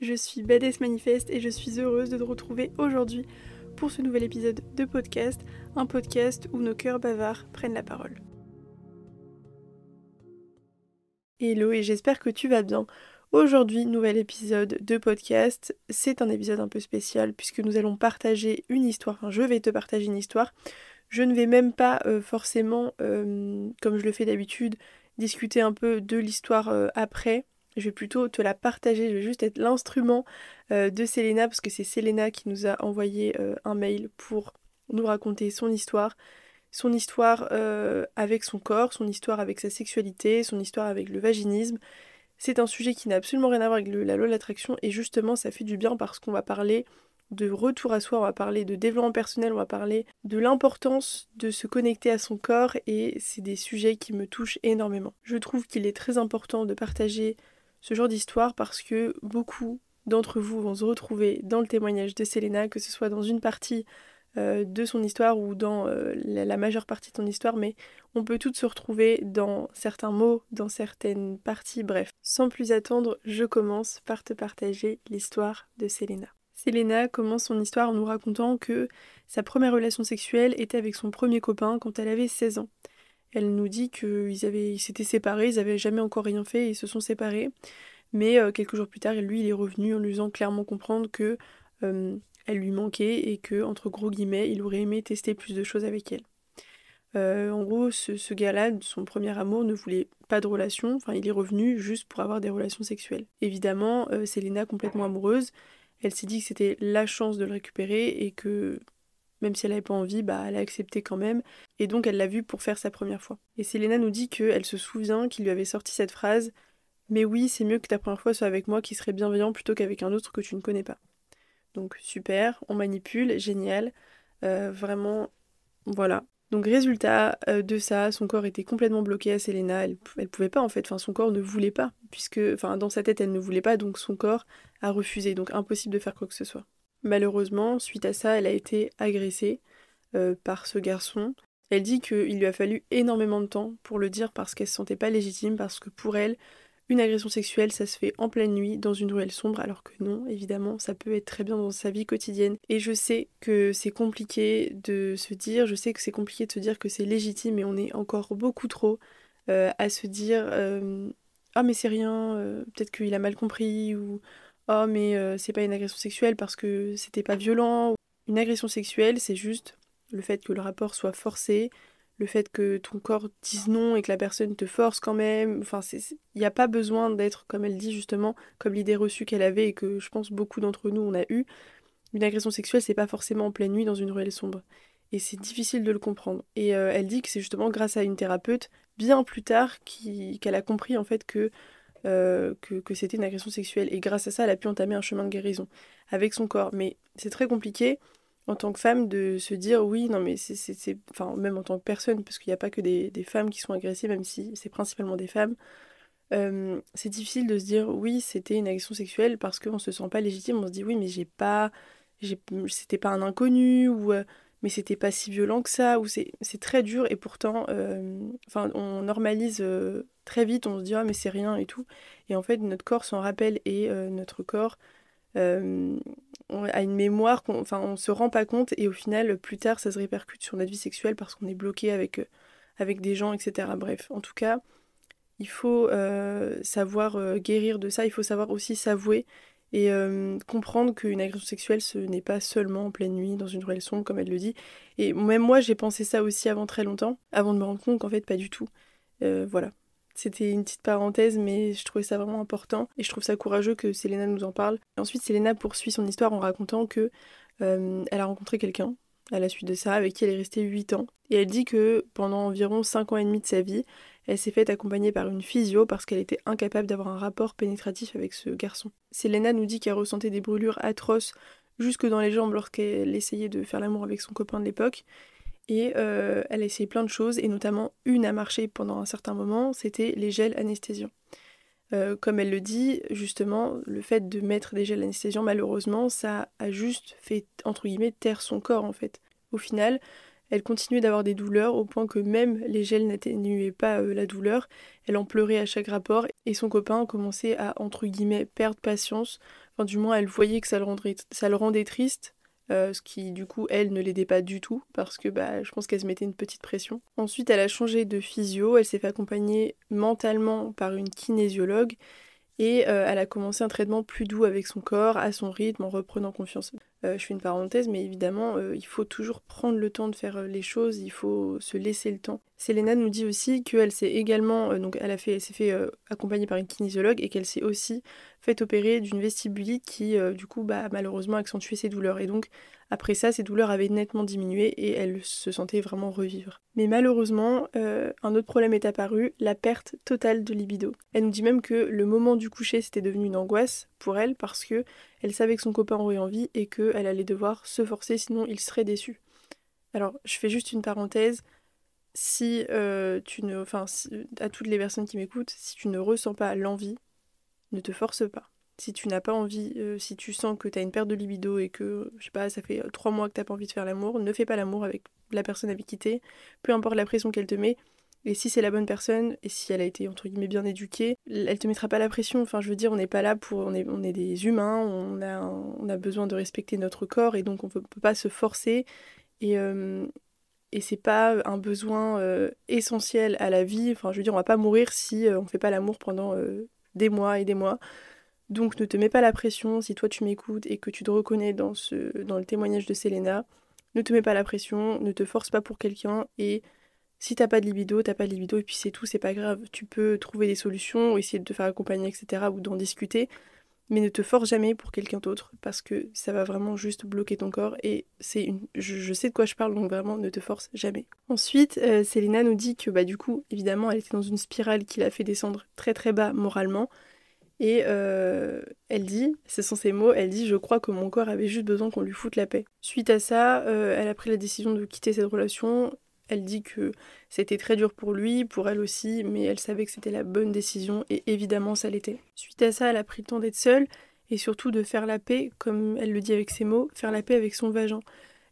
je suis Badass Manifest et je suis heureuse de te retrouver aujourd'hui pour ce nouvel épisode de podcast, un podcast où nos cœurs bavards prennent la parole. Hello et j'espère que tu vas bien. Aujourd'hui, nouvel épisode de podcast. C'est un épisode un peu spécial puisque nous allons partager une histoire. Enfin, je vais te partager une histoire. Je ne vais même pas euh, forcément, euh, comme je le fais d'habitude, discuter un peu de l'histoire euh, après je vais plutôt te la partager, je vais juste être l'instrument euh, de Selena parce que c'est Selena qui nous a envoyé euh, un mail pour nous raconter son histoire, son histoire euh, avec son corps, son histoire avec sa sexualité, son histoire avec le vaginisme. C'est un sujet qui n'a absolument rien à voir avec la loi de l'attraction et justement ça fait du bien parce qu'on va parler de retour à soi, on va parler de développement personnel, on va parler de l'importance de se connecter à son corps et c'est des sujets qui me touchent énormément. Je trouve qu'il est très important de partager ce genre d'histoire parce que beaucoup d'entre vous vont se retrouver dans le témoignage de Selena, que ce soit dans une partie euh, de son histoire ou dans euh, la, majeure partie de son histoire, mais on peut toutes se retrouver dans certains mots, dans certaines parties, bref. Sans plus attendre, je commence par te partager l'histoire de Selena. Selena commence son histoire en nous racontant que sa première relation sexuelle était avec son premier copain quand elle avait 16 ans. Elle nous dit qu'ils avaient, s'étaient séparés, ils n'avaient jamais encore rien fait, et ils se sont séparés. Mais euh, quelques jours plus tard, lui, il est revenu en lui faisant clairement comprendre que euh, elle lui manquait et que, entre gros guillemets, il aurait aimé tester plus de choses avec elle. Euh, en gros, ce, ce gars-là, son premier amour, ne voulait pas de relation, enfin il est revenu juste pour avoir des relations sexuelles. Évidemment, Selena, complètement amoureuse, elle s'est dit que c'était la chance de le récupérer et que même si elle n'avait pas envie, bah, elle a accepté quand même, et donc elle l'a vu pour faire sa première fois. Et Selena nous dit qu'elle se souvient qu'il lui avait sorti cette phrase Mais oui, c'est mieux que ta première fois soit avec moi qui serait bienveillant plutôt qu'avec un autre que tu ne connais pas. Donc super, on manipule, génial, euh, vraiment, voilà. Donc résultat euh, de ça, son corps était complètement bloqué à Selena, elle, elle pouvait pas en fait, enfin son corps ne voulait pas, puisque, enfin dans sa tête elle ne voulait pas, donc son corps a refusé, donc impossible de faire quoi que ce soit. Malheureusement, suite à ça, elle a été agressée euh, par ce garçon. Elle dit qu'il lui a fallu énormément de temps pour le dire parce qu'elle se sentait pas légitime, parce que pour elle, une agression sexuelle, ça se fait en pleine nuit, dans une ruelle sombre, alors que non, évidemment, ça peut être très bien dans sa vie quotidienne. Et je sais que c'est compliqué de se dire, je sais que c'est compliqué de se dire que c'est légitime, et on est encore beaucoup trop euh, à se dire euh, Ah, mais c'est rien, peut-être qu'il a mal compris, ou oh mais euh, c'est pas une agression sexuelle parce que c'était pas violent. Une agression sexuelle, c'est juste le fait que le rapport soit forcé, le fait que ton corps dise non et que la personne te force quand même. Enfin, il n'y a pas besoin d'être, comme elle dit justement, comme l'idée reçue qu'elle avait et que je pense beaucoup d'entre nous on a eu. Une agression sexuelle, c'est pas forcément en pleine nuit dans une ruelle sombre. Et c'est difficile de le comprendre. Et euh, elle dit que c'est justement grâce à une thérapeute, bien plus tard, qu'elle a compris en fait que euh, que, c'était une agression sexuelle. Et grâce à ça, elle a pu entamer un chemin de guérison avec son corps. Mais c'est très compliqué en tant que femme de se dire oui, non, mais c'est. Enfin, même en tant que personne, parce qu'il n'y a pas que des, femmes qui sont agressées, même si c'est principalement des femmes. Euh, c'est difficile de se dire oui, c'était une agression sexuelle parce qu'on se sent pas légitime. On se dit oui, mais j'ai pas. C'était pas un inconnu ou. Euh, mais c'était pas si violent que ça, ou c'est très dur, et pourtant, enfin, on normalise très vite, on se dit ah mais c'est rien et tout. Et en fait, notre corps s'en rappelle et euh, notre corps euh, a une mémoire, qu'on, on se rend pas compte et au final, plus tard, ça se répercute sur notre vie sexuelle parce qu'on est bloqué avec, euh, avec des gens, etc. Bref, en tout cas, il faut savoir guérir de ça, il faut savoir aussi s'avouer et comprendre qu'une agression sexuelle, ce n'est pas seulement en pleine nuit, dans une ruelle sombre, comme elle le dit. Et même moi, j'ai pensé ça aussi avant très longtemps, avant de me rendre compte qu'en fait, pas du tout. voilà. C'était une petite parenthèse, mais je trouvais ça vraiment important et je trouve ça courageux que Selena nous en parle. ensuite, Selena poursuit son histoire en racontant que euh, elle a rencontré quelqu'un à la suite de ça, avec qui elle est restée 8 ans. Et elle dit que pendant environ 5 ans et demi de sa vie, elle s'est faite accompagner par une physio parce qu'elle était incapable d'avoir un rapport pénétratif avec ce garçon. Selena nous dit qu'elle ressentait des brûlures atroces jusque dans les jambes lorsqu'elle essayait de faire l'amour avec son copain de l'époque et euh, elle a essayé plein de choses, et notamment une a marché pendant un certain moment, c'était les gels anesthésiants. Euh, comme elle le dit, justement, le fait de mettre des gels anesthésiants, malheureusement, ça a juste fait, entre guillemets, taire son corps, en fait. Au final, elle continuait d'avoir des douleurs au point que même les gels n'atténuaient pas euh, la douleur. Elle en pleurait à chaque rapport et son copain commençait à, entre guillemets, perdre patience, Enfin, du moins, elle voyait que ça le, rendait triste. Euh, ce qui du coup elle ne l'aidait pas du tout parce que bah, je pense qu'elle se mettait une petite pression. Ensuite elle a changé de physio, elle s'est fait accompagner mentalement par une kinésiologue et euh, elle a commencé un traitement plus doux avec son corps, à son rythme, en reprenant confiance. Euh, je fais une parenthèse, mais évidemment, euh, il faut toujours prendre le temps de faire les choses, il faut se laisser le temps. Selena nous dit aussi qu'elle s'est également, donc elle, fait, s'est fait accompagner par une kinésiologue et qu'elle s'est aussi fait opérer d'une vestibulite qui, du coup, bah, malheureusement accentué ses douleurs. Et donc, après ça, ses douleurs avaient nettement diminué et elle se sentait vraiment revivre. Mais malheureusement, euh, un autre problème est apparu, la perte totale de libido. Elle nous dit même que le moment du coucher, c'était devenu une angoisse pour elle parce que elle savait que son copain aurait envie et qu'elle allait devoir se forcer sinon il serait déçu. Alors, je fais juste une parenthèse. Si euh, tu ne. Enfin, à toutes les personnes qui m'écoutent, si tu ne ressens pas l'envie, ne te force pas si tu n'as pas envie, euh, si tu sens que tu as une perte de libido et que, je sais pas, ça fait trois mois que tu n'as pas envie de faire l'amour, ne fais pas l'amour avec la personne avec qui t'es, peu importe la pression qu'elle te met. Et si c'est la bonne personne, et si elle a été entre guillemets bien éduquée, elle te mettra pas la pression. Enfin, je veux dire, on n'est pas là pour. On est, on est des humains, on a, on a besoin de respecter notre corps, et donc on ne peut pas se forcer. Et, euh, et c'est pas un besoin euh, essentiel à la vie. Enfin, je veux dire, on va pas mourir si on fait pas l'amour pendant des mois et des mois. Donc ne te mets pas la pression si toi tu m'écoutes et que tu te reconnais dans, ce, dans le témoignage de Selena. Ne te mets pas la pression, ne te force pas pour quelqu'un et si t'as pas de libido, t'as pas de libido et puis c'est tout, c'est pas grave. Tu peux trouver des solutions essayer de te faire accompagner, etc. ou d'en discuter. Mais ne te force jamais pour quelqu'un d'autre parce que ça va vraiment juste bloquer ton corps et c'est une... Je, sais de quoi je parle donc vraiment ne te force jamais. Ensuite, euh, Selena nous dit que bah du coup évidemment elle était dans une spirale qui l'a fait descendre très très bas moralement et euh, elle dit, ce sont ses mots, elle dit Je crois que mon corps avait juste besoin qu'on lui foute la paix. Suite à ça, euh, elle a pris la décision de quitter cette relation. Elle dit que c'était très dur pour lui, pour elle aussi, mais elle savait que c'était la bonne décision et évidemment ça l'était. Suite à ça, elle a pris le temps d'être seule et surtout de faire la paix, comme elle le dit avec ses mots, faire la paix avec son vagin.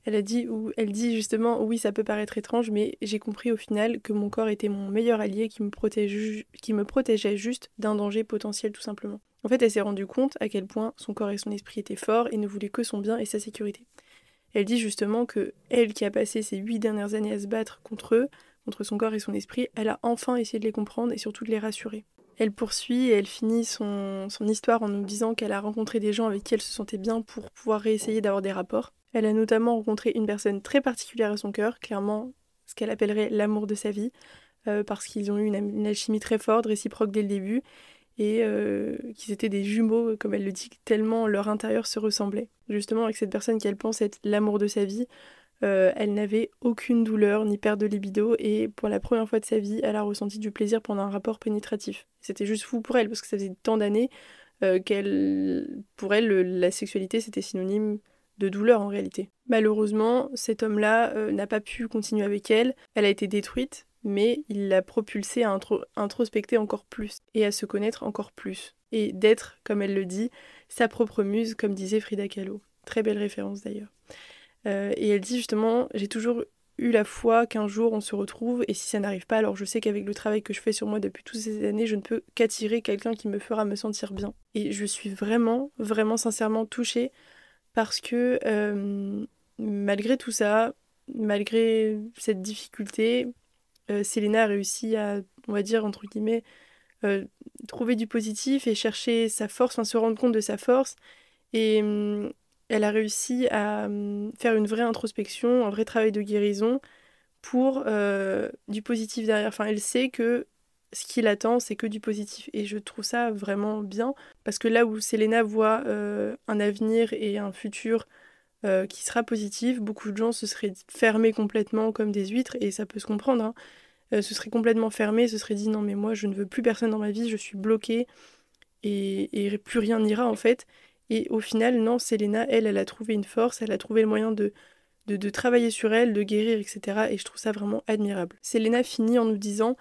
Elle a dit, ou elle dit justement, oui, ça peut paraître étrange, mais j'ai compris au final que mon corps était mon meilleur allié qui me, qui me protégeait juste d'un danger potentiel tout simplement. En fait, elle s'est rendue compte à quel point son corps et son esprit étaient forts et ne voulaient que son bien et sa sécurité. Elle dit justement que elle qui a passé ces huit dernières années à se battre contre eux, contre son corps et son esprit, elle a enfin essayé de les comprendre et surtout de les rassurer. Elle poursuit et elle finit son, son histoire en nous disant qu'elle a rencontré des gens avec qui elle se sentait bien pour pouvoir réessayer d'avoir des rapports. Elle a notamment rencontré une personne très particulière à son cœur, clairement ce qu'elle appellerait l'amour de sa vie, euh, parce qu'ils ont eu une, alchimie très forte, réciproque dès le début, et euh, qu'ils étaient des jumeaux, comme elle le dit, tellement leur intérieur se ressemblait. Justement, avec cette personne qu'elle pense être l'amour de sa vie, euh, elle n'avait aucune douleur ni perte de libido, et pour la première fois de sa vie, elle a ressenti du plaisir pendant un rapport pénétratif. C'était juste fou pour elle, parce que ça faisait tant d'années qu'elle, pour elle, la sexualité c'était synonyme de douleur en réalité. Malheureusement, cet homme-là euh, n'a pas pu continuer avec elle, elle a été détruite, mais il l'a propulsée à introspecter encore plus et à se connaître encore plus, et d'être, comme elle le dit, sa propre muse, comme disait Frida Kahlo. Très belle référence d'ailleurs. Euh, et elle dit justement, j'ai toujours eu la foi qu'un jour on se retrouve, et si ça n'arrive pas, alors je sais qu'avec le travail que je fais sur moi depuis toutes ces années, je ne peux qu'attirer quelqu'un qui me fera me sentir bien. Et je suis vraiment, vraiment sincèrement touchée parce que euh, malgré tout ça, malgré cette difficulté, euh, Selena a réussi à, on va dire, entre guillemets, euh, trouver du positif et chercher sa force, enfin se rendre compte de sa force. Et elle a réussi à faire une vraie introspection, un vrai travail de guérison pour du positif derrière. Enfin, elle sait que ce qui l'attend, c'est que du positif. Et je trouve ça vraiment bien, parce que là où Selena voit euh, un avenir et un futur euh, qui sera positif, beaucoup de gens se seraient fermés complètement comme des huîtres, et ça peut se comprendre. Hein. Euh, se seraient complètement fermés, se seraient dit non mais moi je ne veux plus personne dans ma vie, je suis bloquée, et, et plus rien n'ira en fait. Et au final, non, Selena, elle, elle a trouvé une force, elle a trouvé le moyen de, de, travailler sur elle, de guérir, etc. Et je trouve ça vraiment admirable. Selena finit en nous disant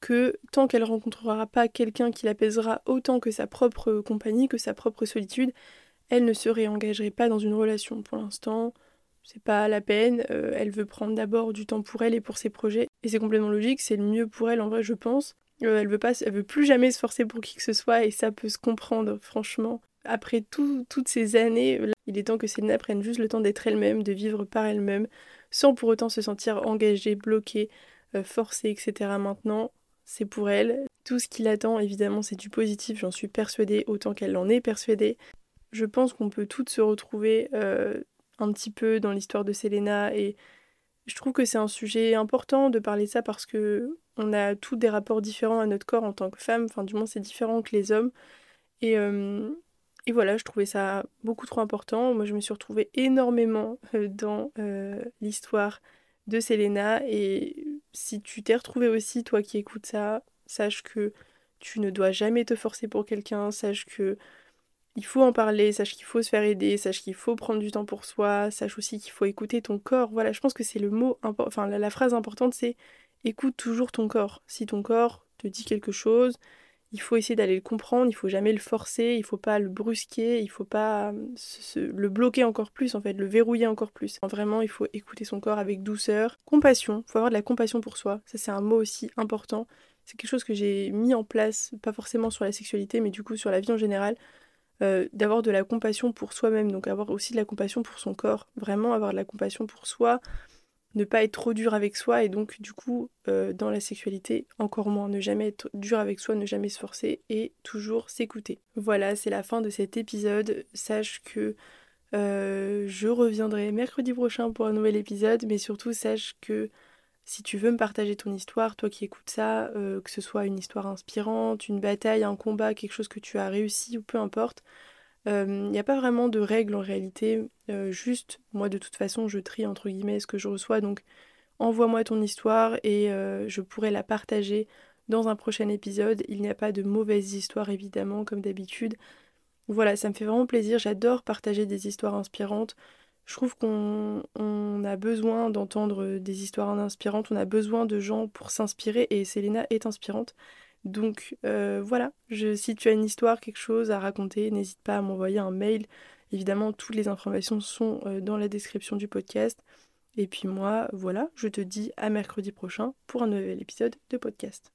que tant qu'elle rencontrera pas quelqu'un qui l'apaisera autant que sa propre compagnie, que sa propre solitude, elle ne se réengagerait pas dans une relation. Pour l'instant, c'est pas la peine. Euh, elle veut prendre d'abord du temps pour elle et pour ses projets. Et c'est complètement logique, c'est le mieux pour elle en vrai, je pense. Euh, elle veut pas, elle veut plus jamais se forcer pour qui que ce soit et ça peut se comprendre, franchement. après toutes ces années, il est temps que Selena prenne juste le temps d'être elle-même, de vivre par elle-même, sans pour autant se sentir engagée, bloquée, euh, forcée, etc. Maintenant, c'est pour elle. Tout ce qui l'attend, évidemment, c'est du positif, j'en suis persuadée, autant qu'elle en est persuadée. Je pense qu'on peut toutes se retrouver euh, un petit peu dans l'histoire de Selena et je trouve que c'est un sujet important de parler de ça parce que on a tous des rapports différents à notre corps en tant que femme, enfin du moins c'est différent que les hommes. Et, euh, voilà, je trouvais ça beaucoup trop important. Moi je me suis retrouvée énormément euh, dans l'histoire de Selena et si tu t'es retrouvée aussi, toi qui écoutes ça, sache que tu ne dois jamais te forcer pour quelqu'un, sache que il faut en parler, sache qu'il faut se faire aider, sache qu'il faut prendre du temps pour soi, sache aussi qu'il faut écouter ton corps. Voilà, je pense que c'est le mot, enfin la, phrase importante c'est écoute toujours ton corps. Si ton corps te dit quelque chose, il faut essayer d'aller le comprendre, il faut jamais le forcer, il faut pas le brusquer, il faut pas le bloquer encore plus en fait, le verrouiller encore plus. Vraiment, il faut écouter son corps avec douceur, compassion, il faut avoir de la compassion pour soi. Ça c'est un mot aussi important. C'est quelque chose que j'ai mis en place, pas forcément sur la sexualité, mais du coup sur la vie en général. Euh, d'avoir de la compassion pour soi-même, donc avoir aussi de la compassion pour son corps, vraiment avoir de la compassion pour soi, ne pas être trop dur avec soi et donc du coup euh, dans la sexualité encore moins, ne jamais être dur avec soi, ne jamais se forcer et toujours s'écouter. Voilà, c'est la fin de cet épisode. Sache que euh, je reviendrai mercredi prochain pour un nouvel épisode, mais surtout sache que si tu veux me partager ton histoire, toi qui écoutes ça, euh, que ce soit une histoire inspirante, une bataille, un combat, quelque chose que tu as réussi ou peu importe, il euh, n'y a pas vraiment de règles en réalité. Euh, juste, moi de toute façon, je trie entre guillemets ce que je reçois. Donc envoie-moi ton histoire et je pourrai la partager dans un prochain épisode. Il n'y a pas de mauvaises histoires évidemment, comme d'habitude. Voilà, ça me fait vraiment plaisir. J'adore partager des histoires inspirantes. Je trouve qu'on a besoin d'entendre des histoires inspirantes, on a besoin de gens pour s'inspirer et Selena est inspirante. Donc euh, voilà, si tu as une histoire, quelque chose à raconter, n'hésite pas à m'envoyer un mail. Évidemment, toutes les informations sont euh, dans la description du podcast. Et puis moi, voilà, je te dis à mercredi prochain pour un nouvel épisode de podcast.